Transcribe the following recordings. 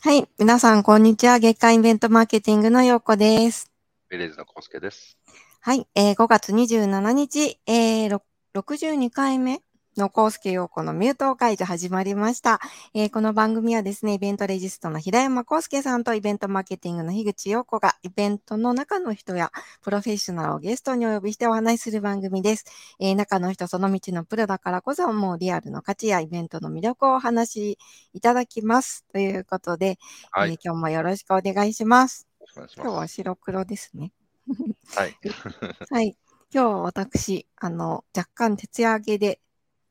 はい。皆さん、こんにちは。月間イベントマーケティングのようこです。ベレーズのコスケです。はい。えー、5月27日、えー、62回目のコースケ陽子のミュート解除始まりました、えー、この番組はですね、イベントレジストの平山康介さんとイベントマーケティングの樋口陽子がイベントの中の人やプロフェッショナルをゲストにお呼びしてお話しする番組です。えー、中の人その道のプロだからこそもうリアルの価値やイベントの魅力をお話しいただきます。ということで、はい、えー、今日もよろしくお願いします。今日は白黒ですね。はい。はい。今日は私、あの、若干徹夜明けで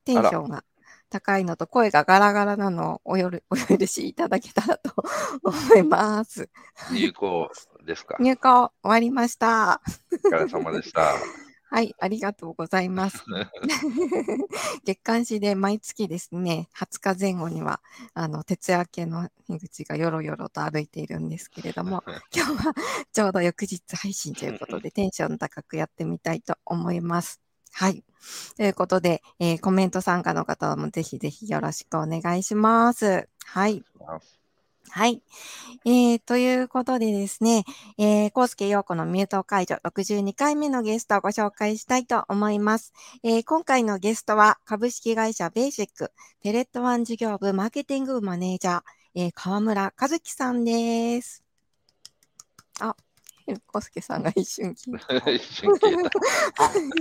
テンションが高いのと声がガラガラなのをおよる お許しいただけたらと 思います。入校ですか？入校終わりました。お疲れ様でした。はい、ありがとうございます。月刊誌で毎月ですね、20日前後には、あの、徹夜明けの樋口がよろよろと歩いているんですけれども、今日はちょうど翌日配信ということで、テンション高くやってみたいと思います。はい。ということで、えー、コメント参加の方もぜひぜひよろしくお願いします。はい。はい。えー、ということでですね、えー、コースケ陽子のミュート解除62回目のゲストをご紹介したいと思います。えー、今回のゲストは株式会社ベーシックペレットワン事業部マーケティングマネージャー、えー、河村和樹さんです。あ、コスケさんが一瞬聞いた。す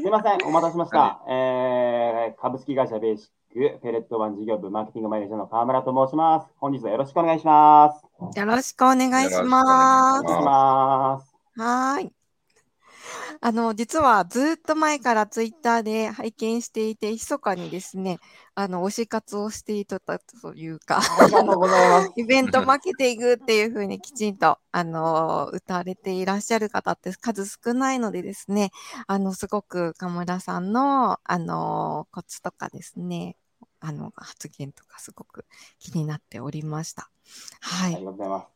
みません、お待たせしました。はい、えー、株式会社ベーシック、ペレットワン事業部マーケティングマネージャーの河村と申します。本日はよろしくお願いします。よろしくお願いします。お願いします。はい。あの、実はずっと前からツイッターで拝見していて、密かにですね、あの、推し活をしていたというか、イベントマーケティングっていうふうにきちんと、あの、歌われていらっしゃる方って数少ないのでですね、あの、すごく河村さんの、あの、コツとかですね、あの、発言とかすごく気になっておりました。はい。ありがとうございます。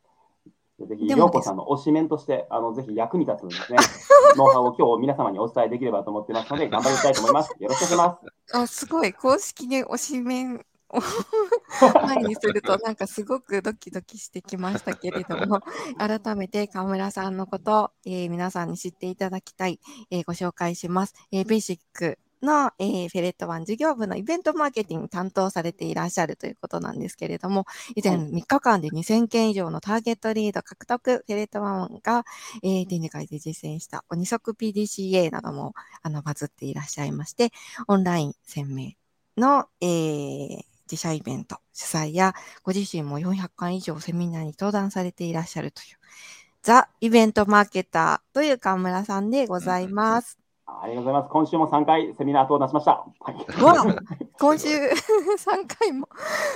ぜひ、ようこさんの推しメンとして、あのぜひ役に立つんですね、ノウハウを今日皆様にお伝えできればと思ってますので、頑張りたいと思います。よろしくお願いします。あすごい、公式で推しメンを 前にすると、なんかすごくドキドキしてきましたけれども、改めて河村さんのこと、えー、皆さんに知っていただきたい、えー、ご紹介します。えー、ベーシックの、えー、フェレットワン事業部のイベントマーケティング担当されていらっしゃるということなんですけれども、以前3日間で2000件以上のターゲットリード獲得、フェレットワンが、えー、展示会で実践した二足 PDCA などもあのバズっていらっしゃいまして、オンライン1000名の、えー、自社イベント主催や、ご自身も400回以上セミナーに登壇されていらっしゃるという、ザ・イベントマーケターという河村さんでございます。ありがとうございます。今週も3回セミナー登壇しました。はい、今週 3回も。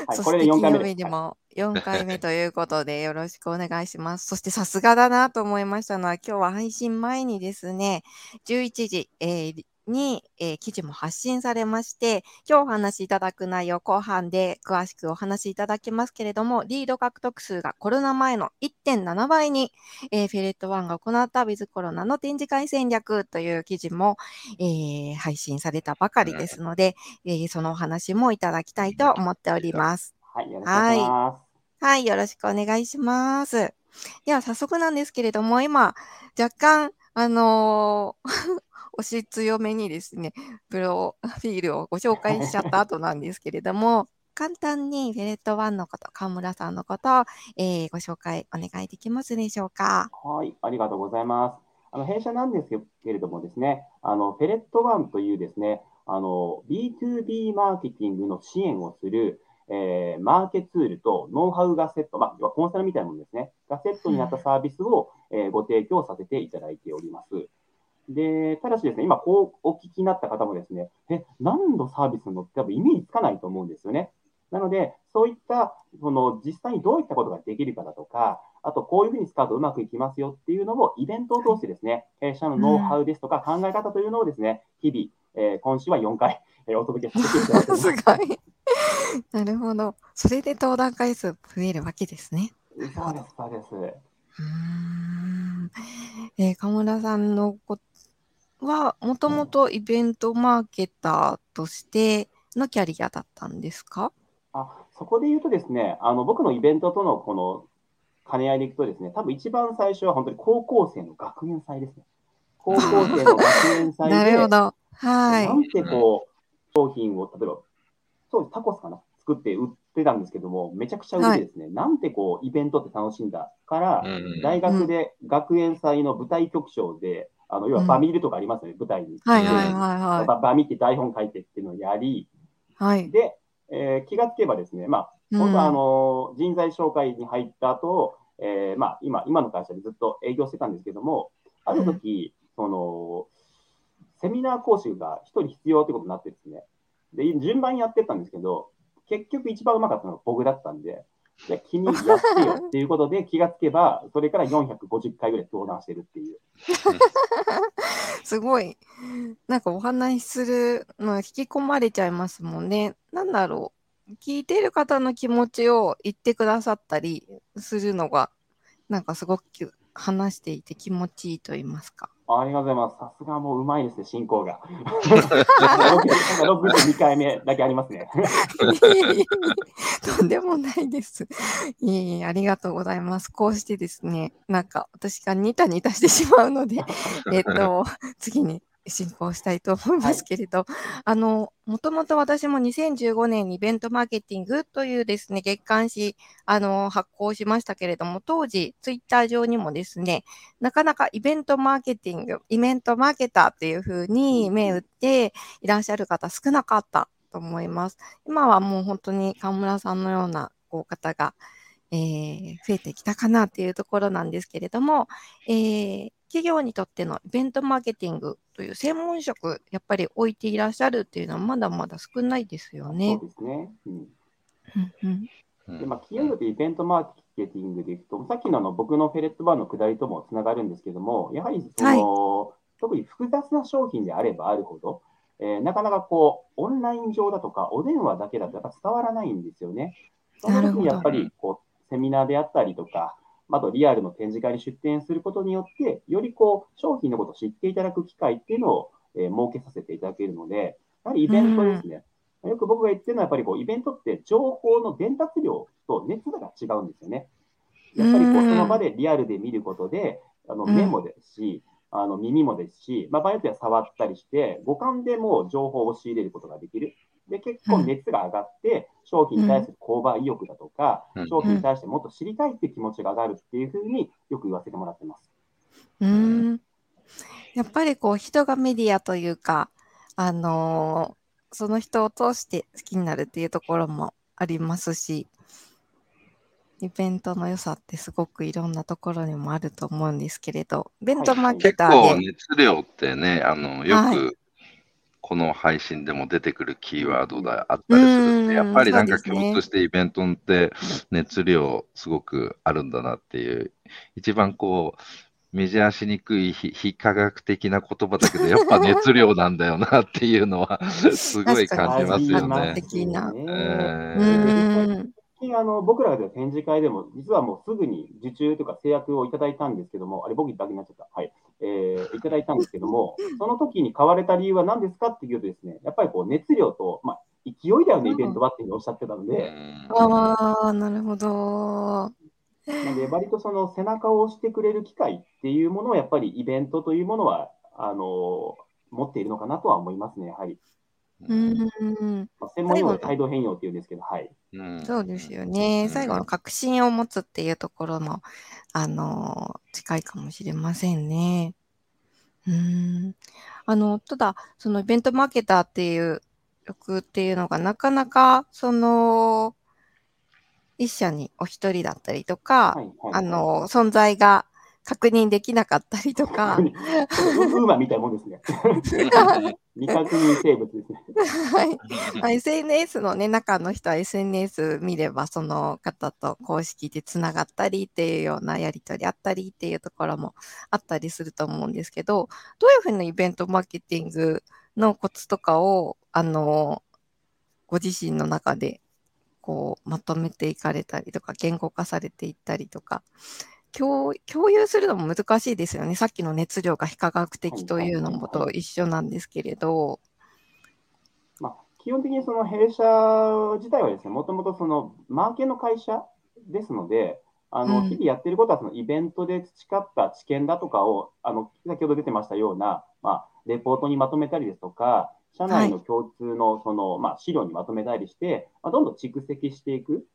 はい、これで4回目でも4回目ということでよろしくお願いします。そしてさすがだなと思いましたのは、今日は配信前にですね、11時、えー、に、えー、記事も発信されまして、今日お話しいただく内容後半で詳しくお話しいただきますけれども、リード獲得数がコロナ前の1.7倍に、えー、フェレットワンが行ったウィズコロナの展示会戦略という記事も、えー、配信されたばかりですので、えー、そのお話もいただきたいと思っております。はい、よろしくお願いします。はい、よろしくお願いします。では、早速なんですけれども、今、若干、あのー推し強めにですね、プロフィールをご紹介しちゃった後なんですけれども、簡単にフェレット1のこと、河村さんのこと、えー、ご紹介お願いできますでしょうか？はい、ありがとうございます。あの弊社なんですけれどもですね、あのフェレット1というですね、あの B2B マーケティングの支援をする、えー、マーケツールとノウハウがセット、まあ、コンサルみたいなものですね、がセットになったサービスを、えー、ご提供させていただいております。で、ただしですね、今こうお聞きになった方もですね、え、何のサービスなのって多分イメージつかないと思うんですよね。なので、そういった、その実際にどういったことができるかだとか、あとこういうふうに使うとうまくいきますよっていうのをイベントを通してですね、弊社のノウハウですとか考え方というのをですね、日々、えー、今週は4回、えー、お届けさせていただいてます。すごい。なるほど。それで登壇回数増えるわけですね。そうです、そうです。うん。えー、河村さんのこは、もともとイベントマーケターとしてのキャリアだったんですか？あそこで言うとですね、あの僕のイベントとのこの兼ね合いでいくとですね、多分一番最初は本当に高校生の学園祭ですね。高校生の学園祭で、なるほど。はい。なんてこう、商品を、例えば、そうです、タコスかな作って売ってたんですけども、めちゃくちゃ売れてですね、なんてこう、イベントって楽しんだから、うん大学で学園祭の舞台局長で、あの要はうんバミるとかありますよね、舞台に。はいはいはいババミって台本書いてっていうのをやり、はい。はい。で、えー気がつけばですね、まあ、本当はあの人材紹介に入った後、えーまあ今、今の会社でずっと営業してたんですけども、ある時、そのセミナー講師が一人必要ってことになってですね、で順番にやってったんですけど、結局一番うまかったのが僕だったんで、いや君やってよっていうことで気がつけば、それから450回ぐらい登壇してるっていう。すごい。なんかお話しするの引き込まれちゃいますもんね。なんだろう。聞いてる方の気持ちを言ってくださったりするのが、なんかすごく話していて気持ちいいと言いますか。ありがとうございます。さすがもううまいですね、進行が。62回目だけありますね。とんでもないです。いえいえ、ありがとうございます。こうしてですね、なんか私がニタニタしてしまうので、えっと、次に進行したいと思いますけれど、あの、もともと私も2015年にイベントマーケティングというですね、月刊誌、あの、発行しましたけれども、当時、ツイッター上にもですね、なかなかイベントマーケティング、イベントマーケターっていうふうに目打っていらっしゃる方少なかったと思います。今はもう本当に河村さんのようなこう方が、えー増えてきたかなっていうところなんですけれども、えー企業にとってのイベントマーケティングという専門職、やっぱり置いていらっしゃるっていうのはまだまだ少ないですよねそう。ですね。うんうんうんでまあ、企業にとってイベントマーケティングでいくと、さっきのあの僕のフェレットバーの下りともつながるんですけども、やはりその、特に複雑な商品であればあるほど、えーなかなかこう、オンライン上だとか、お電話だけだとやっぱ伝わらないんですよね。そのなるほど時にやっぱりこうセミナーであったりとか、あとリアルの展示会に出展することによって、よりこう商品のことを知っていただく機会っていうのを、えー設けさせていただけるので、やはりイベントですね。よく僕が言ってるのは、やっぱりこうイベントって情報の伝達量と熱が違うんですよね。やっぱりこううんその場でリアルで見ることで、あのうん目もですし、あの耳もですし、まあ、場合によっては触ったりして、五感でもう情報を仕入れることができる。で、結構熱が上がって、商品に対する購買意欲だとか、うん。商品に対してもっと知りたいっていう気持ちが上がるっていうふうによく言わせてもらってます。うーん。やっぱりこう人がメディアというか、あのーその人を通して好きになるっていうところもありますし、イベントの良さってすごくいろんなところにもあると思うんですけれど、イベントマーケ結ターで、構熱量ってね、あのよはい。くこの配信でも出てくるキーワードがあったりするんうんで、やっぱりなんか共通してイベントって熱量すごくあるんだなっていう、一番こう、メジャーしにくい非非科学的な言葉だけど、やっぱ熱量なんだよなっていうのはすごい感じますよね。近あの僕らが展示会でも、実はもうすぐに受注とか制約をいただいたんですけども、あれ、僕だけになっちゃった。はい。えーいただいたんですけども、その時に買われた理由は何ですかっていうとですね、やっぱりこう熱量と、まあ、勢いだよね、イベントはっておっしゃってたので、ああ、なるほど。なので、割とその背中を押してくれる機会っていうものを、やっぱりイベントというものは、あの持っているのかなとは思いますね、やはり。うーん、まあ、専門用語で態度変容っていうんですけど、はい。うんそうですよね。最後の確信を持つっていうところの、あのー近いかもしれませんね。うーん。あの、ただ、そのイベントマーケターっていう欲っていうのがなかなか、その、一社にお一人だったりとか、はいはい、あの、存在が確認できなかったりとか、ウーマみたいなもんですね。未確認生物ですね。はい。まあ SNS のね、中の人は SNS 見れば、その方と公式でつながったりっていうようなやり取りあったりっていうところもあったりすると思うんですけど、どういうふうなイベントマーケティングのコツとかを、あの、ご自身の中で、こう、まとめていかれたりとか、言語化されていったりとか、共共有するのも難しいですよね。さっきの熱量が非科学的というのもと一緒なんですけれど。まあ、基本的にその弊社自体はですね、もともとそのマーケの会社ですので、あのうん日々やってることはそのイベントで培った知見だとかを、あの先ほど出てましたような、まあ、レポートにまとめたりですとか、社内の共通のその、まあ、資料にまとめたりして、まあ、どんどん蓄積していく。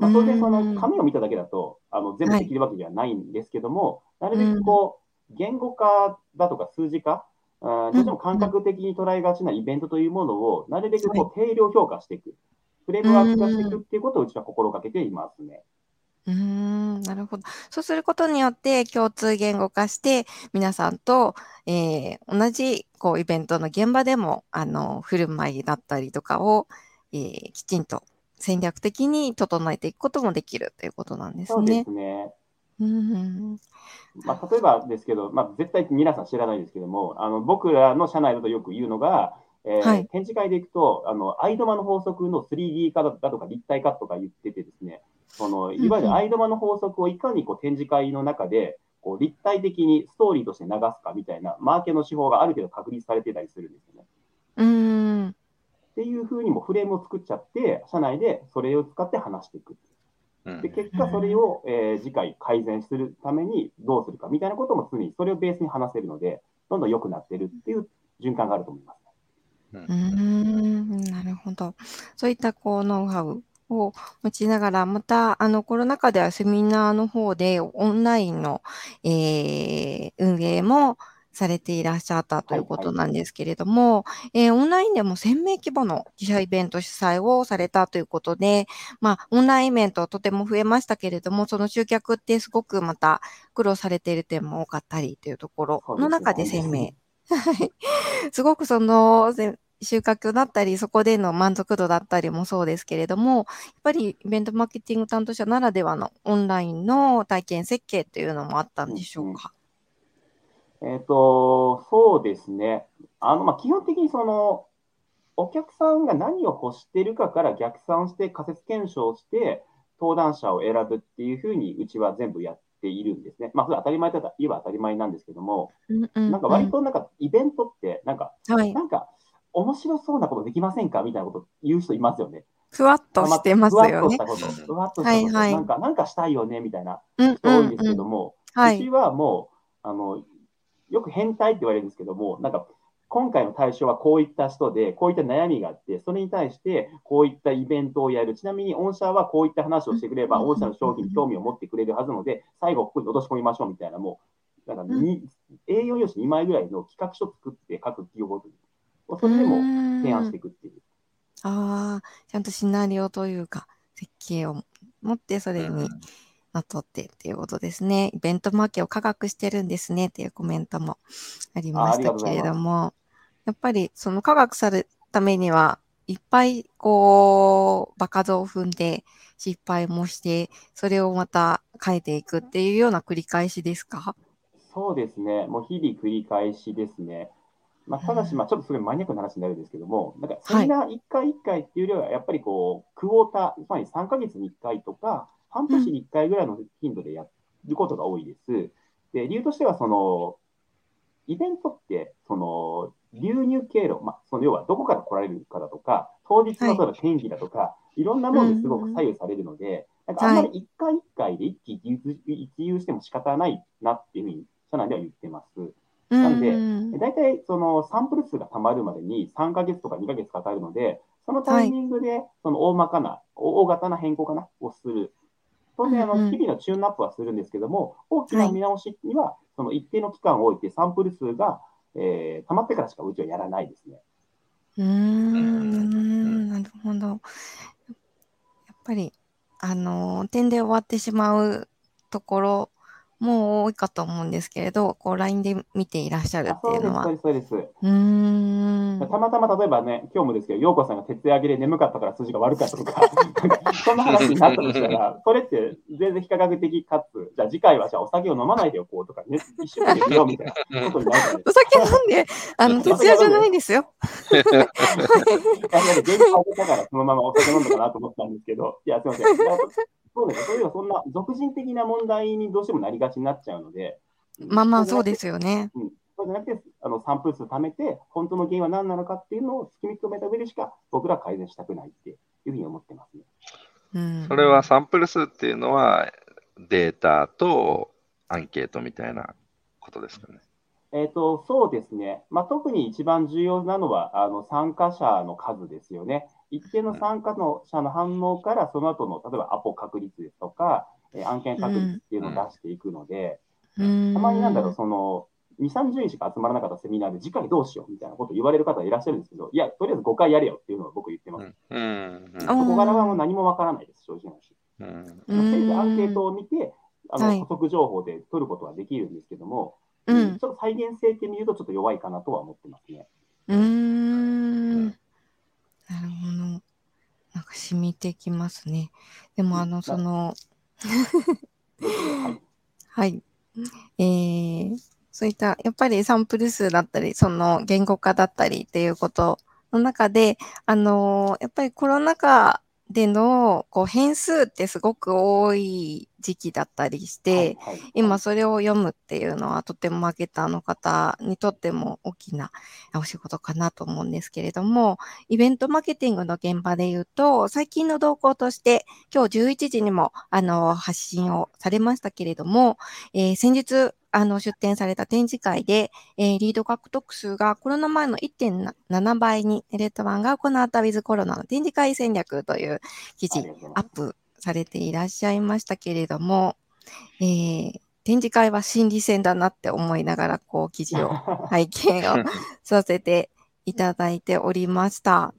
まあ、当然、そうんの紙を見ただけだとあの全部できるわけではないんですけども、なるべくこう言語化だとか数字化、どうしても感覚的に捉えがちなイベントというものを、なるべくこう定量評価していく、フレームワーク化していくっていうことをうちは心がけていますね。うーん、なるほど。そうすることによって共通言語化して、皆さんと、えー同じこうイベントの現場でも、あの、振る舞いだったりとかを、えーきちんと戦略的に整えていくこともできるということなんですねそうです。ね。うんまあ、例えばですけど、まあ、絶対皆さん知らないですけども、あの僕らの社内だとよく言うのが、えーはい展示会で行くと、あの、アイドマの法則の 3D 化だとか立体化とか言っててですね、そのいわゆるアイドマの法則をいかにこう展示会の中でこう立体的にストーリーとして流すかみたいなマーケの手法がある程度確立されてたりするんですよね。うーん。っていうふうにもフレームを作っちゃって、社内でそれを使って話していく。うんで、結果それを、えー次回改善するためにどうするかみたいなことも常にそれをベースに話せるので、どんどん良くなってるっていう循環があると思います。うーん、なるほど。そういったこうノウハウを持ちながら、またあのコロナ禍ではセミナーの方でオンラインの、えー運営もされていらっしゃったということなんですけれども、えーオンラインでも1000名規模の自社イベント主催をされたということで、まあ、オンラインイベントとても増えましたけれども、その集客ってすごくまた苦労されている点も多かったりというところの中で1000名。はい。すごくその、せ収穫だったり、そこでの満足度だったりもそうですけれども、やっぱりイベントマーケティング担当者ならではのオンラインの体験設計というのもあったんでしょうか？えっ、と、そうですね。あの、まあ、基本的にその、お客さんが何を欲してるかから逆算して仮説検証して登壇者を選ぶっていうふうにうちは全部やっているんですね。まあ、それ当たり前だと言えば当たり前なんですけども、うんうんなんか割となんかイベントってなんか、はい。なんか面白そうなことできませんかみたいなこと言う人いますよね。ふわっとしてますよね。ふわっとしたこと、ふわっとしたこと、はいはいなんか、なんかしたいよねみたいなうん人多いんですけども、はい。うちはもう、あの、よく変態って言われるんですけども、なんか、今回の対象はこういった人で、こういった悩みがあって、それに対してこういったイベントをやる。ちなみに、御社はこういった話をしてくれば、うん。御社の商品に興味を持ってくれるはずなので、最後ここに落とし込みましょうみたいな、もう、なんかに A4 用紙2枚ぐらいの企画書作って各企業ごとに、それでも提案していくっていう。ああ、ちゃんとシナリオというか、設計を持ってそれにのっとってっていうことですね。イベントマーケを科学してるんですね。っていうコメントもありましたけれども、やっぱりその科学されるためには、いっぱいこう、場数を踏んで失敗もして、それをまた変えていくっていうような繰り返しですか？そうですね、もう日々繰り返しですね。まあ、ただし、うんまあ、ちょっとすごいマニアックな話になるんですけども、なんかセミナー1回1回っていうよりは、やっぱりこう、クォーター、つまり3ヶ月に1回とか、半年に1回ぐらいの頻度でやることが多いです。で、理由としては、その、イベントって、その、流入経路、まあ、その要はどこから来られるかだとか、当日の例えば天気だとか、い、ろんなものですごく左右されるので、なんかあんまり1回1回で一喜一憂一憂しても仕方ないなっていうふうに、社内では言ってます。なんでうん大体そのサンプル数がたまるまでに3ヶ月とか2ヶ月かかるので、そのタイミングでその大まかな、大型な変更かなをする。当然あの、日々のチューンアップはするんですけども、大きな見直しには、その一定の期間を置いて、サンプル数が、えー、溜まってからしかうちはやらないですね。うーん、なるほど。やっぱり、あの、点で終わってしまうところも多いかと思うんですけれど、こう、LINE で見ていらっしゃるっていうのは。そうです、そうです。うーん。たまたま例えばね、今日もですけど、陽子さんが徹夜明けで眠かったから数字が悪かったとか、そんな話になったとしたら、それって全然非科学的かつ、じゃあ次回はじゃあお酒を飲まないでおこうとかね、一緒に寝ようみたいなことになるじゃないですお酒飲んで、あの、徹夜じゃないですよ。原価上げたからそのままお酒飲んだかなと思ったんですけど、いや、すみません。そうですね、そういうのそんな俗人的な問題にどうしてもなりがちになっちゃうので、まあまあ、そうですよね。うん、そうじゃなくて、あのサンプル数貯めて、本当の原因は何なのかっていうのを突き認めた上でしか、僕らは改善したくないっていうふうに思ってますね。うん。それはサンプル数っていうのは、データとアンケートみたいなことですかね。えっ、と、そうですね。まあ、特に一番重要なのは、あの、参加者の数ですよね。一定の参加の者の反応から、その後の、例えばアポ確率ですとか、えー案件確率っていうのを出していくので、うーん。たまになんだろう、その、2、30人しか集まらなかったセミナーで、次回どうしようみたいなこと言われる方いらっしゃるんですけど、いや、とりあえず5回やれよっていうのを僕言ってます。うん。うん。あそこからはもう何もわからないです、正直な話。うん。うんせいぜいアンケートを見て、あのはい補足情報で取ることはできるんですけども、うんちょっと再現性って見るとちょっと弱いかなとは思ってますね。うーん。なるほど。か染みてきますね。でも、あの、その、はいはい。えー、そういった、やっぱりサンプル数だったり、その言語化だったりっていうことの中で、あのーやっぱりコロナ禍でのこう変数ってすごく多い時期だったりして、はいはい。今それを読むっていうのはとてもマーケターの方にとっても大きなお仕事かなと思うんですけれども、イベントマーケティングの現場で言うと、最近の動向として、今日11時にもあの発信をされましたけれども、えー先日あの出展された展示会で、えーリード獲得数がコロナ前の1.7倍に、レッドワンが行ったウィズコロナの展示会戦略という記事アップされていらっしゃいましたけれども、えー展示会は心理戦だなって思いながら、こう、記事を 拝見をさせていただいておりました。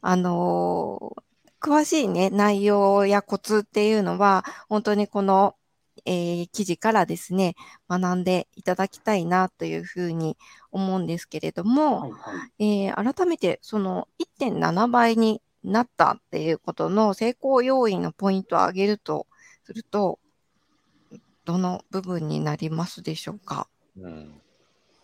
あのー詳しいね、内容やコツっていうのは、本当にこの、えー記事からですね、学んでいただきたいなというふうに思うんですけれども、はいはいえー改めてその1.7倍になったっていうことの成功要因のポイントを挙げるとすると、どの部分になりますでしょうか？うん。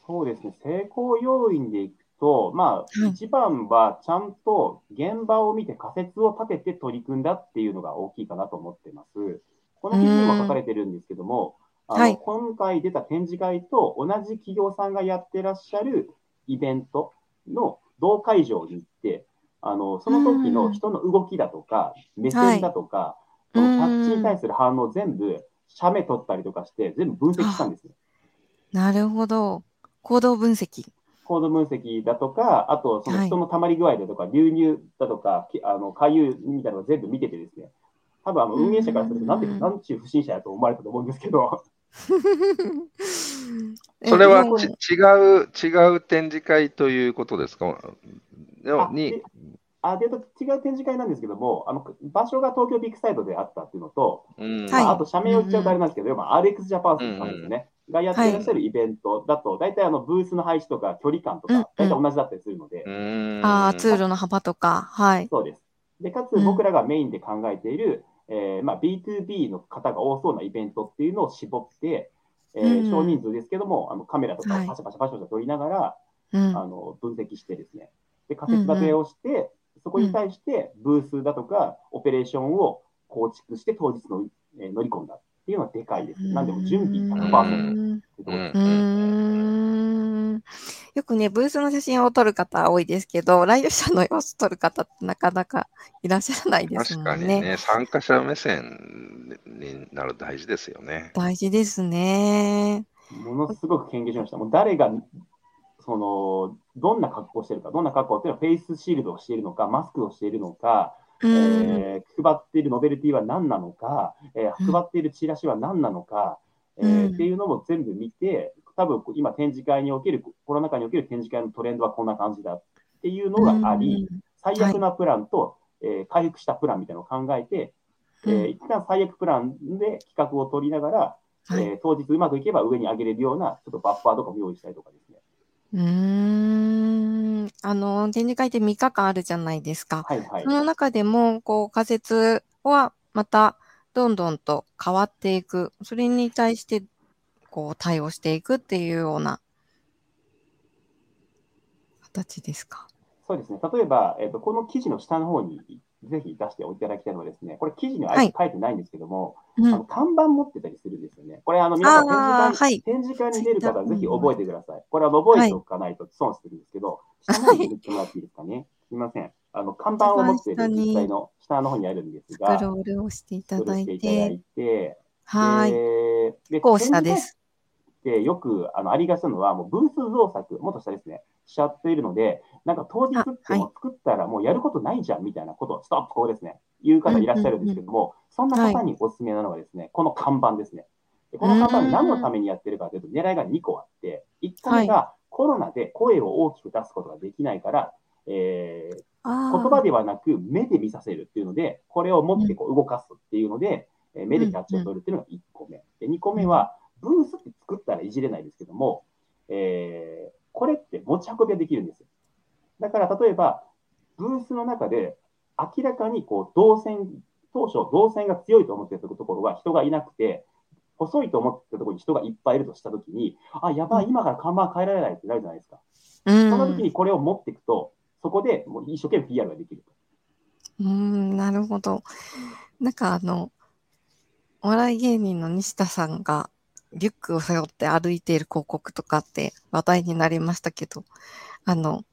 そうですね、成功要因でいくと、まあ、はい一番はちゃんと現場を見て仮説を立てて取り組んだっていうのが大きいかなと思ってます。この記事にも書かれてるんですけども、あのはい今回出た展示会と同じ企業さんがやってらっしゃるイベントの同会場に行って、あのその時の人の動きだとか、目線だとか、いそのキャッチに対する反応を全部、写メ撮ったりとかして、全部分析したんですね。なるほど。行動分析。コード分析だとか、あとそのはい。人の溜まり具合だとか、流入だとか、きあの回遊みたいなのを全部見ててですね、多分あの運営者からすると、なんていうか、なんちゅう不審者やと思われたと思うんですけど、それは違う、違う展示会ということですか？のあに。で、あで違う展示会なんですけども、あの場所が東京ビッグサイトであったっていうのと、うん。はい。まあ、あと社名を言っちゃうとあれなんですけど、要は RX ジャパンさんですよね、がやっていらっしゃるイベントだと、大体あのブースの配置とか距離感とうんうん。か、大体同じだったりするので、うん。ああ、通路の幅とか、はい。そうです。で、かうん。つ僕らがメインで考えている、えーまあ、B2B の方が多そうなイベントっていうのを絞って、えーうん少人数ですけども、あのカメラとかパシャパシャパシャパシャ撮りながら、うん。あの分析してですね、で仮説立てをして、そこに対してブースだとかオペレーションを構築して当日の、えー乗り込んだっていうのはでかいです。なんでも準備100%うんってところですうーんよくね、ブースの写真を撮る方多いですけど、来場者の様子撮る方ってなかなかいらっしゃらないです確もんね。かにね、参加者目線になる大事ですよね。大事ですね。ものすごく研究しました。もう誰が、その、どんな格好をしているか、どんな格好っていうのはフェイスシールドをしているのか、マスクをしているのか、うん。えー配っているノベルティは何なのか、えーうん。配っているチラシは何なのか、えーうん。っていうのも全部見て、多分今展示会における、コロナ禍における展示会のトレンドはこんな感じだっていうのがあり、最悪なプランと、えー回復したプランみたいなのを考えて、うん。えー一旦最悪プランで企画を取りながら、はい。えー当日うまくいけば上に上げれるような、ちょっとバッファーとかも用意したりとかですね。うーん。あの、展示会って3日間あるじゃないですか。はいはいそ。の中でも、こう、仮説はまたどんどんと変わっていく。それに対して、こう、対応していくっていうような形ですか。そうですね。例えば、えっ、と、この記事の下の方にぜひ出しておいていただきたいのはですね、これ記事にはあえて書いてないんですけども、うんあの。看板持ってたりするんですよね。これ、あの、皆さん展示会,、展示会に出る方はぜひ覚えてください。これは覚えておかないと損するんですけど、下の方に入れてもらっていいですかね？すみません。あの、看板を持っている実際の下の方にあるんですスが、クロールをしていただいしていてい、て、はい。ででこう下です。でよくあのありがちなのは、もうブース造作、もっと下ですね、しちゃっているので、なんか当日ってもう作ったらもうやることないじゃんみたいなことを、ストップ、ここですね、言う方いらっしゃるんですけども、そんな方におすすめなのがですね、この看板ですね。でこの看板、何のためにやってるかというと、狙いが2個あって、1個目がコロナで声を大きく出すことができないから、えーあ言葉ではなく目で見させるっていうので、これを持ってこう動かすっていうので、えー目でキャッチを取るっていうのが1個目。で2個目は、ブースって作ったらいじれないですけども、えーこれって持ち運びができるんですよ。だから例えば、ブースの中で明らかにこう動線、当初動線が強いと思ってたところは人がいなくて、細いと思ってたところに人がいっぱいいるとしたときに、あ、やばい、今から看板変えられないってなるじゃないですか。うんその時にこれを持っていくと、そこでもう一生懸命 PR ができると。うん、なるほど。なんかあの、お笑い芸人の西田さんがリュックを背負って歩いている広告とかって話題になりましたけど、あの、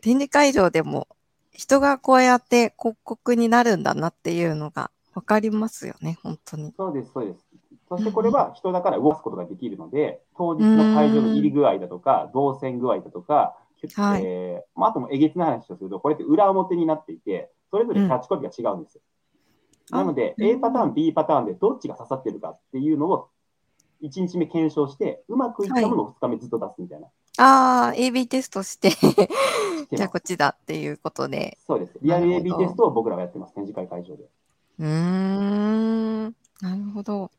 展示会場でも人がこうやって広告になるんだなっていうのがわかりますよね、本当に。そうです、そうです。そしてこれは人だから動かすことができるので、当日の会場の入り具合だとか、動線具合だとか、はいえーまあ、あともえげつない話をすると、これって裏表になっていて、それぞれキャッチコピーが違うんですよ。うんなので、あ A パターン、B パターンでどっちが刺さってるかっていうのを1日目検証して、うまくいったものを2日目ずっと出すみたいな。ああ、AB テストして、じゃあこっちだっていうことで。そうです。リアル AB テストを僕らがやってます、展示会会場で。うーん、なるほど。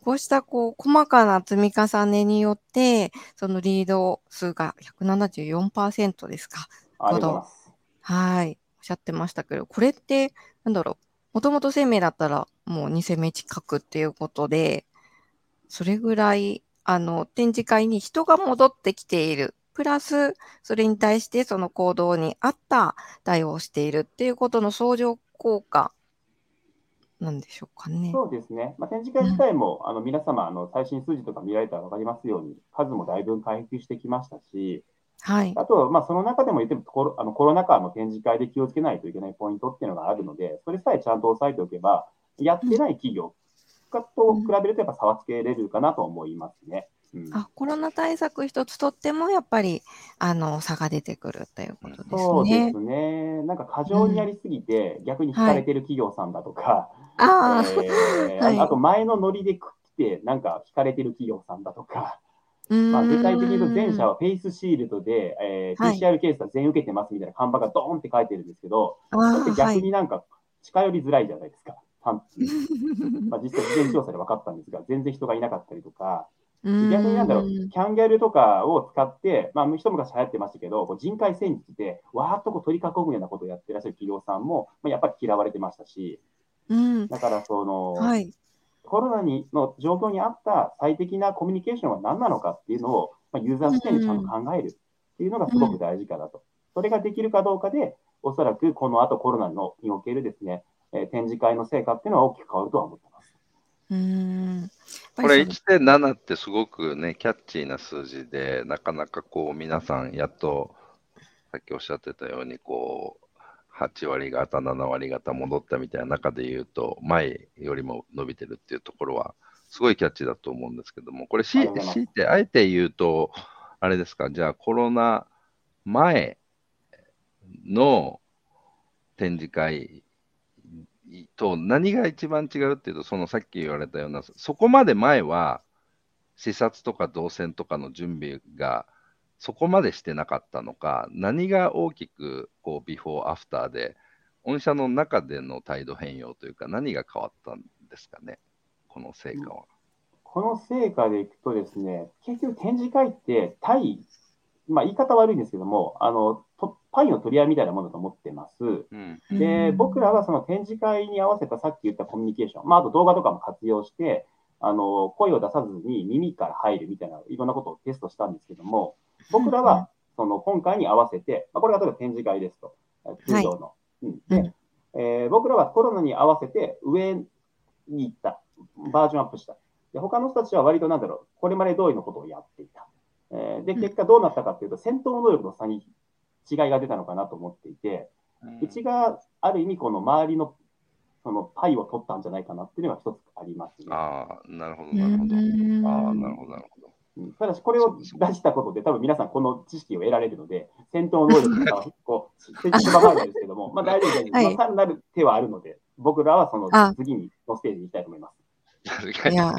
こうしたこう細かな積み重ねによって、そのリード数が174%ですか。ありが。はい。おっしゃってましたけど、これって、なんだろう。もともと生命だったらもう2攻め近くっていうことで、それぐらい、あの、展示会に人が戻ってきている。プラス、それに対してその行動に合った対応をしているっていうことの相乗効果なんでしょうかね。そうですね。まあ、展示会自体も、あの皆様あの、最新数字とか見られたら分かりますように、数もだいぶ回復してきましたし、はい。あと、まあ、その中でも言ってもコロあのコロナ禍の展示会で気をつけないといけないポイントっていうのがあるので、それさえちゃんと押さえておけば、やってない企業と比べると、やっぱ差はつけれるかなと思いますね。うんあ、コロナ対策一つとっても、やっぱり、あの、差が出てくるということですそうでね。すね。なんか過剰にやりすぎて、逆に引かれてる企業さんだとか、ああ、えー はいああと前のノリで来て、なんか引かれてる企業さんだとか、まあ、具体的に言うと、前者はフェイスシールドで、えーはい PCR 検査全受けてますみたいな看板がドーンって書いてるんですけど。逆になんか近寄りづらいじゃないですか。単 まあ、実際、事前調査で分かったんですが、全然人がいなかったりとか、逆になんだろう、キャンギャルとかを使って、まあ、一昔流行ってましたけど、こう人海戦術でわーっとこう取り囲むようなことをやってらっしゃる企業さんも、まあ、やっぱり嫌われてましたし、うん。だからその、はい。コロナにの状況に合った最適なコミュニケーションは何なのかっていうのを、まあ、ユーザー視点でちゃんと考えるっていうのがすごく大事かなと。それができるかどうかで、おそらくこの後コロナのにおけるですね、えー展示会の成果っていうのは大きく変わるとは思ってます。うーん。これやっぱり1.7ってすごくね、キャッチーな数字で、なかなかこう皆さんやっと、さっきおっしゃってたように、こう、8割方、7割方戻ったみたいな中で言うと、前よりも伸びてるっていうところは、すごいキャッチーだと思うんですけども、これ強いて、あえて言うと、あれですか、じゃあコロナ前の展示会と何が一番違うっていうと、そのさっき言われたような、そこまで前は視察とか動線とかの準備がそこまでしてなかったのか、何が大きくこうビフォーアフターで、御社の中での態度変容というか、何が変わったんですかね、この成果は。この成果でいくとですね、結局展示会って対、まあ言い方悪いんですけども、あの、パイの取り合いみたいなものだと思ってます。うん。で、うん。僕らはその展示会に合わせたさっき言ったコミュニケーション、まあ、あと動画とかも活用して、あの、声を出さずに耳から入るみたいな、いろんなことをテストしたんですけども、僕らは、その今回に合わせて、まあ、これが例えば展示会ですと、通常の。うん。えー僕らはコロナに合わせて上に行った、バージョンアップした。で他の人たちは割となんだろう、これまで通りのことをやっていた。えーで、うん。結果どうなったかっていうと、戦闘能力の差に違いが出たのかなと思っていて、うちがある意味、この周りのそのパイを取ったんじゃないかなっていうのが一つありますね。ああ、なるほど、うなるほど。あんあ、なるほど、なるほど。うんただし、これを出したことで、多分皆さんこの知識を得られるので、戦闘能力とかはこう、狭まるんですけども、まあ大丈夫です。はいまあ単なる手はあるので、僕らはそのあ次にのステージに行きたいと思います。確かに。いや、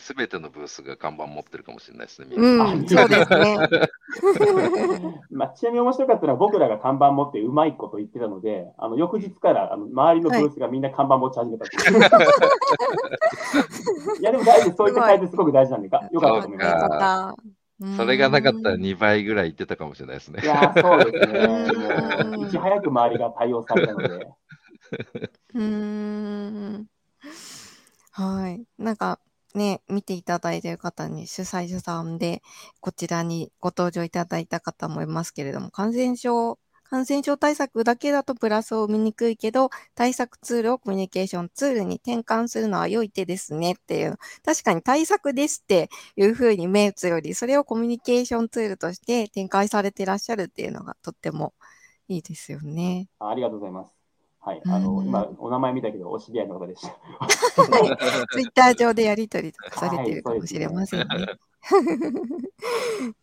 すべてのブースが看板持ってるかもしれないですね。みんなうん、そうですね。まあ、ちなみに面白かったのは、僕らが看板持ってうまいこと言ってたので、あの翌日からあの周りのブースがみんな看板持ち始めたっていう。い、や、でも大事そういった改善すごく大事なんでか、よかったと思います。それがなかったら2倍ぐらいいってたかもしれないですねい。やー、そうですね。いち早く周りが対応されたので。うーん。はい。なんかね、見ていただいている方に主催者さんで、こちらにご登場いただいた方もいますけれども、感染症、感染症対策だけだとプラスを見にくいけど、対策ツールをコミュニケーションツールに転換するのは良い手ですねっていう、確かに対策ですっていうふうに目打つより、それをコミュニケーションツールとして展開されてらっしゃるっていうのがとってもいいですよね。ありがとうございます。はい。あの、うん今、お名前見たけど、お知り合いの方でした。ツイッター上でやり取りとかされてるかもしれませんね。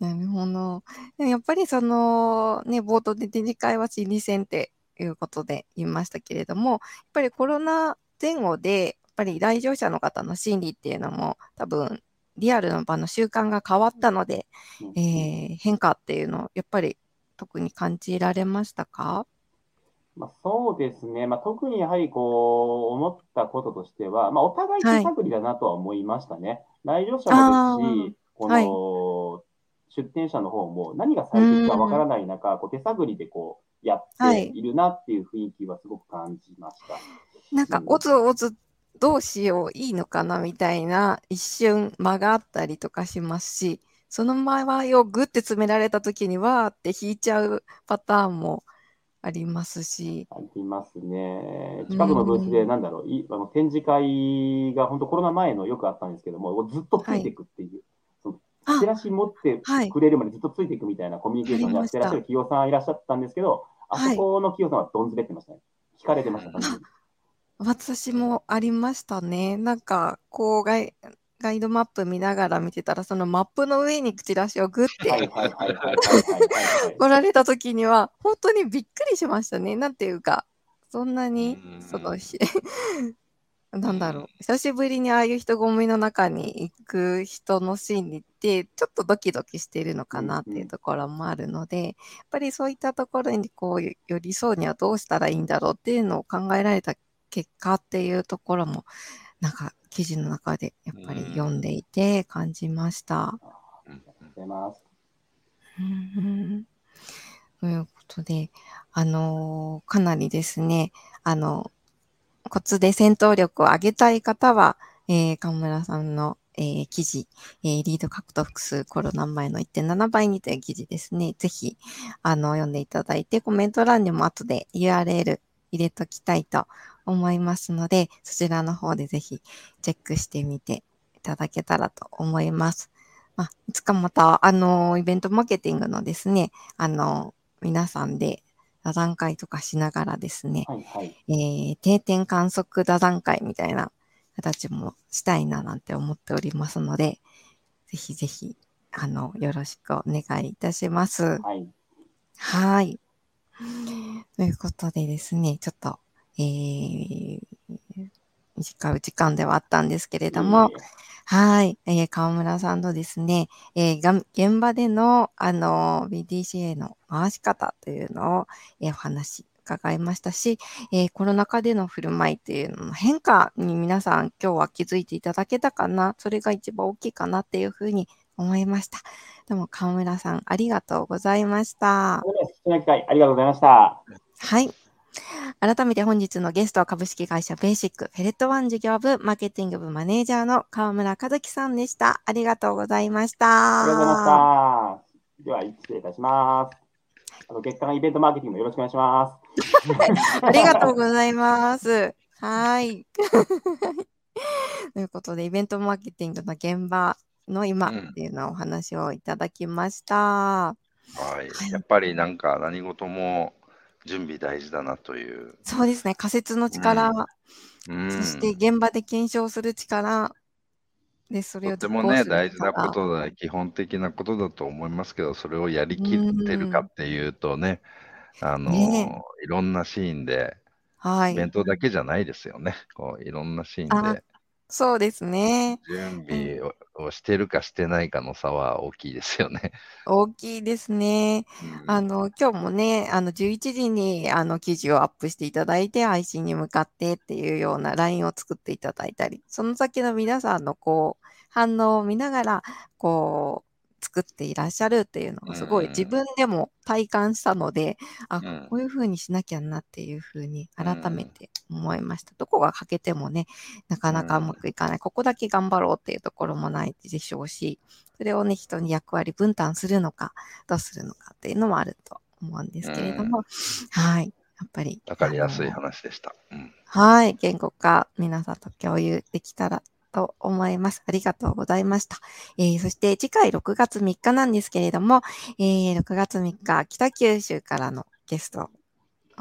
なるほど。やっぱりそのね、冒頭で展示会は心理戦っていうことで言いましたけれども、やっぱりコロナ前後で、やっぱり来場者の方の心理っていうのも多分リアルの場の習慣が変わったので、うんえー変化っていうのをやっぱり特に感じられましたか？まあ、そうですね、まあ、特にやはりこう思ったこととしては、まあ、お互い手探りだなとは思いましたね。来場者もですし、こはい。の出店者の方も何が最適かわからない中、こう手探りでこうやっているなっていう雰囲気はすごく感じました。なんかうん。おずおずどうしよういいのかなみたいな一瞬間があったりとかしますしその間合いをグッて詰められた時にわーって引いちゃうパターンもありますし。ありますね。近くのブースで、なんだろう、いあの展示会が本当コロナ前のよくあったんですけども、ずっとついていくっていう、そのあチラシ持ってはい。くれるまでずっとついていくみたいなコミュニケーションをやってらっしゃる企業さんいらっしゃったんですけど、あはい。そこの企業さんはどんずれってましたね。引かれてました、私もありましたね。なんかこうガイガイドマップ見ながら見てたらそのマップの上にチラシをグッて。来られた時には本当にびっくりしましたね。なんていうかそんなにうん。そのし なんだろう。久しぶりにああいう人混みの中に行く人の心理ってちょっとドキドキしてるのかなっていうところもあるので、やっぱりそういったところにこう寄り添うにはどうしたらいいんだろうっていうのを考えられた結果っていうところもなんか記事の中でやっぱり読んでいて感じました。うん。ということで、あのーかなりですね、あの、コツで戦闘力を上げたい方は、えー、河村さん。の、えー記事、えーリード獲得数コロナ前の1.7倍にという記事ですね。ぜひ、あの、読ん。でいただいて、コメント欄にも後で URL 入れときたいと思いますので、そちらの方でぜひチェックしてみていただけたらと思います。まあ、いつかまた、あの、イベントマーケティングのですね、あの、皆さんで座談会とかしながらですね、はいはい。えー定点観測座談会みたいな形もしたいななんて思っておりますので、ぜひぜひ、あの、よろしくお願いいたします。はい。はい。ということでですね、ちょっと、えー、短い時間ではあったんですけれども、はい、えー川村さんのですね、えーが現場での、あの、BDCA の回し方というのを、えーお話伺いましたし、えーコロナ禍での振る舞いというのの変化に皆さん今日は気づいていただけたかな、それが一番大きいかなっていうふうに思いました。どうも川村さんありがとうございました。ありがとうございました。はい。改めて本日のゲストは株式会社ベーシックフェレットワン事業部マーケティング部マネージャーの川村和樹さんでした。ありがとうございました。ありがとうございました。では、失礼いたします。あの月間イベントマーケティングよろしくお願いします。ありがとうございます。はい。ということで、イベントマーケティングの現場の今うんっていうのをお話をいただきました。はい。やっぱりなんか何事も準備大事だなという。そうですね。仮説の力、うん、そして現場で検証する力で、それをとてもね、大事なこ力とだ、基本的なことだと思いますけど、それをやりきってるかっていうとね、あの、ねいろんなシーンで、はい。イベントだけじゃないですよね。こういろんなシーンあでそうですね。準備ををしてるかしてないかの差は大きいですよね。大きいですね。うんあの、今日もね、あの、11時に、あの、記事をアップしていただいて、配信に向かってっていうような LINE を作っていただいたり、その先の皆さんの、こう、反応を見ながら、こう、作っていらっしゃるっていうのがすごいうん自分でも体感したので、あ、うんこういうふうにしなきゃなっていうふうに改めうんて思いました。どこが欠けてもね、なかなかうまくいかない。ここだけ頑張ろうっていうところもないでしょうし、それをね、人に役割分担するのか、どうするのかっていうのもあると思うんですけれども、はい。やっぱり。わかりやすい話でした。うんはい。言語化、皆さんと共有できたらと思います。ありがとうございました。えーそして次回6月3日なんですけれども、えー6月3日、北九州からのゲスト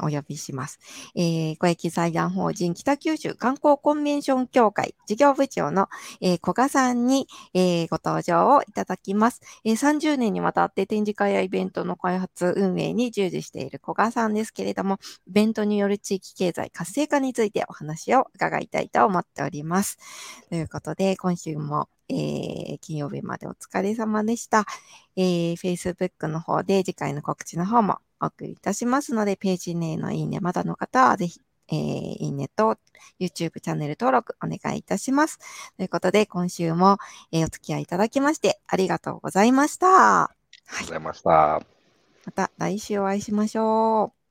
お呼びします。えー、公益財団法人北九州観光コンベンション協会事業部長の、えー古賀さんに、えーご登場をいただきます、えー30年にわたって展示会やイベントの開発運営に従事している古賀さんですけれども、イベントによる地域経済活性化についてお話を伺いたいと思っております。ということで、今週も、えー金曜日までお疲れ様でした。えー Facebook の方で次回の告知の方もお送りいたしますので、ページ名のいいねまだの方はぜひ、えーいいねと YouTube チャンネル登録お願いいたします。ということで、今週も、えーお付き合いいただきましてありがとうございました。ありがとうございました。また来週お会いしましょう。